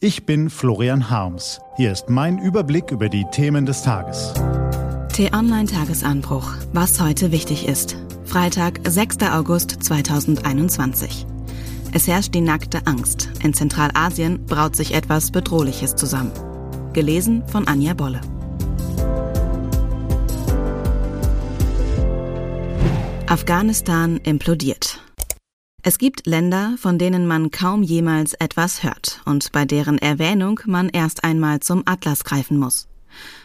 Ich bin Florian Harms. Hier ist mein Überblick über die Themen des Tages. T-Online Tagesanbruch. Was heute wichtig ist. Freitag, 6. August 2021. Es herrscht die nackte Angst. In Zentralasien braut sich etwas Bedrohliches zusammen. Gelesen von Anja Bolle. Afghanistan implodiert. Es gibt Länder, von denen man kaum jemals etwas hört und bei deren Erwähnung man erst einmal zum Atlas greifen muss.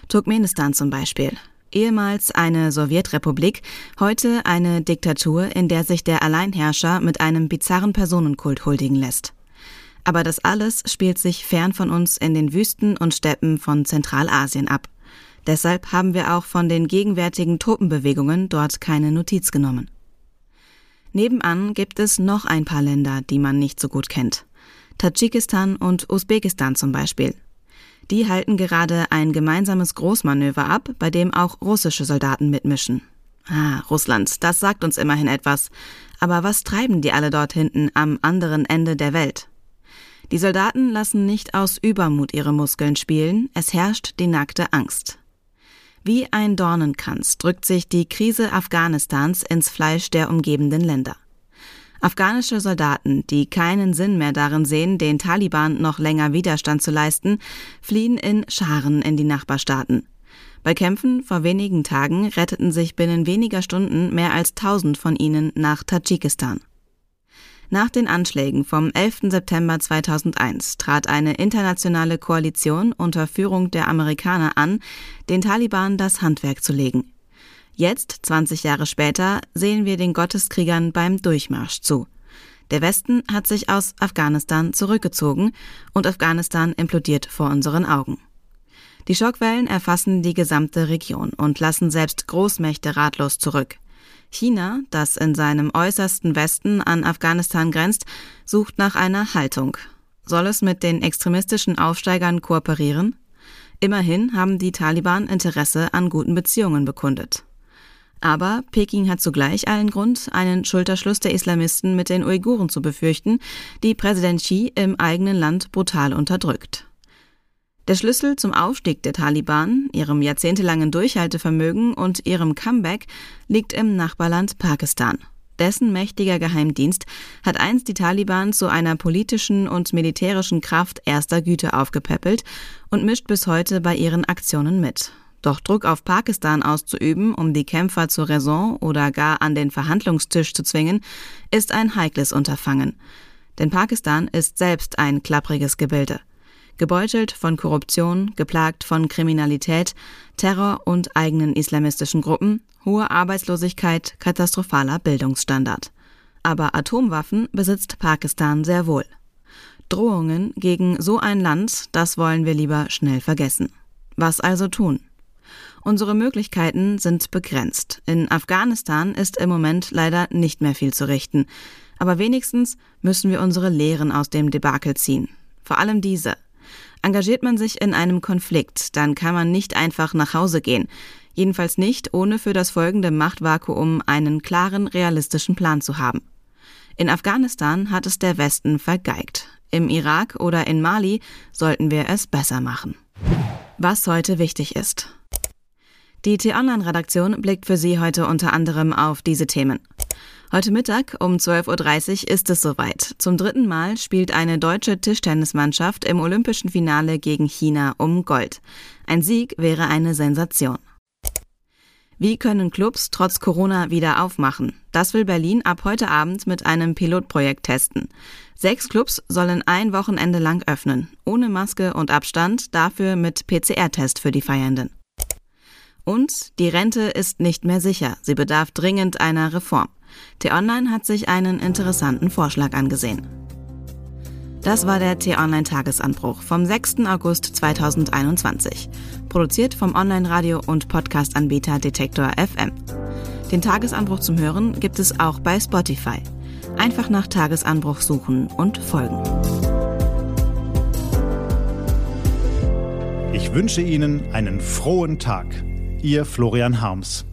Turkmenistan zum Beispiel. Ehemals eine Sowjetrepublik, heute eine Diktatur, in der sich der Alleinherrscher mit einem bizarren Personenkult huldigen lässt. Aber das alles spielt sich fern von uns in den Wüsten und Steppen von Zentralasien ab. Deshalb haben wir auch von den gegenwärtigen Truppenbewegungen dort keine Notiz genommen. Nebenan gibt es noch ein paar Länder, die man nicht so gut kennt. Tadschikistan und Usbekistan zum Beispiel. Die halten gerade ein gemeinsames Großmanöver ab, bei dem auch russische Soldaten mitmischen. Ah, Russland, das sagt uns immerhin etwas. Aber was treiben die alle dort hinten am anderen Ende der Welt? Die Soldaten lassen nicht aus Übermut ihre Muskeln spielen, es herrscht die nackte Angst. Wie ein Dornenkranz drückt sich die Krise Afghanistans ins Fleisch der umgebenden Länder. Afghanische Soldaten, die keinen Sinn mehr darin sehen, den Taliban noch länger Widerstand zu leisten, fliehen in Scharen in die Nachbarstaaten. Bei Kämpfen vor wenigen Tagen retteten sich binnen weniger Stunden mehr als 1000 von ihnen nach Tadschikistan. Nach den Anschlägen vom 11. September 2001 trat eine internationale Koalition unter Führung der Amerikaner an, den Taliban das Handwerk zu legen. Jetzt, 20 Jahre später, sehen wir den Gotteskriegern beim Durchmarsch zu. Der Westen hat sich aus Afghanistan zurückgezogen und Afghanistan implodiert vor unseren Augen. Die Schockwellen erfassen die gesamte Region und lassen selbst Großmächte ratlos zurück. China, das in seinem äußersten Westen an Afghanistan grenzt, sucht nach einer Haltung. Soll es mit den extremistischen Aufsteigern kooperieren? Immerhin haben die Taliban Interesse an guten Beziehungen bekundet. Aber Peking hat zugleich allen Grund, einen Schulterschluss der Islamisten mit den Uiguren zu befürchten, die Präsident Xi im eigenen Land brutal unterdrückt. Der Schlüssel zum Aufstieg der Taliban, ihrem jahrzehntelangen Durchhaltevermögen und ihrem Comeback liegt im Nachbarland Pakistan. Dessen mächtiger Geheimdienst hat einst die Taliban zu einer politischen und militärischen Kraft erster Güte aufgepäppelt und mischt bis heute bei ihren Aktionen mit. Doch Druck auf Pakistan auszuüben, um die Kämpfer zur Raison oder gar an den Verhandlungstisch zu zwingen, ist ein heikles Unterfangen. Denn Pakistan ist selbst ein klappriges Gebilde gebeutelt von Korruption, geplagt von Kriminalität, Terror und eigenen islamistischen Gruppen, hohe Arbeitslosigkeit, katastrophaler Bildungsstandard. Aber Atomwaffen besitzt Pakistan sehr wohl. Drohungen gegen so ein Land, das wollen wir lieber schnell vergessen. Was also tun? Unsere Möglichkeiten sind begrenzt. In Afghanistan ist im Moment leider nicht mehr viel zu richten. Aber wenigstens müssen wir unsere Lehren aus dem Debakel ziehen. Vor allem diese. Engagiert man sich in einem Konflikt, dann kann man nicht einfach nach Hause gehen. Jedenfalls nicht, ohne für das folgende Machtvakuum einen klaren, realistischen Plan zu haben. In Afghanistan hat es der Westen vergeigt. Im Irak oder in Mali sollten wir es besser machen. Was heute wichtig ist. Die T-Online-Redaktion blickt für Sie heute unter anderem auf diese Themen. Heute Mittag um 12.30 Uhr ist es soweit. Zum dritten Mal spielt eine deutsche Tischtennismannschaft im olympischen Finale gegen China um Gold. Ein Sieg wäre eine Sensation. Wie können Clubs trotz Corona wieder aufmachen? Das will Berlin ab heute Abend mit einem Pilotprojekt testen. Sechs Clubs sollen ein Wochenende lang öffnen, ohne Maske und Abstand, dafür mit PCR-Test für die Feiernden. Und die Rente ist nicht mehr sicher, sie bedarf dringend einer Reform. T-Online hat sich einen interessanten Vorschlag angesehen. Das war der T-Online-Tagesanbruch vom 6. August 2021. Produziert vom Online-Radio- und Podcast-Anbieter Detektor FM. Den Tagesanbruch zum Hören gibt es auch bei Spotify. Einfach nach Tagesanbruch suchen und folgen. Ich wünsche Ihnen einen frohen Tag. Ihr Florian Harms.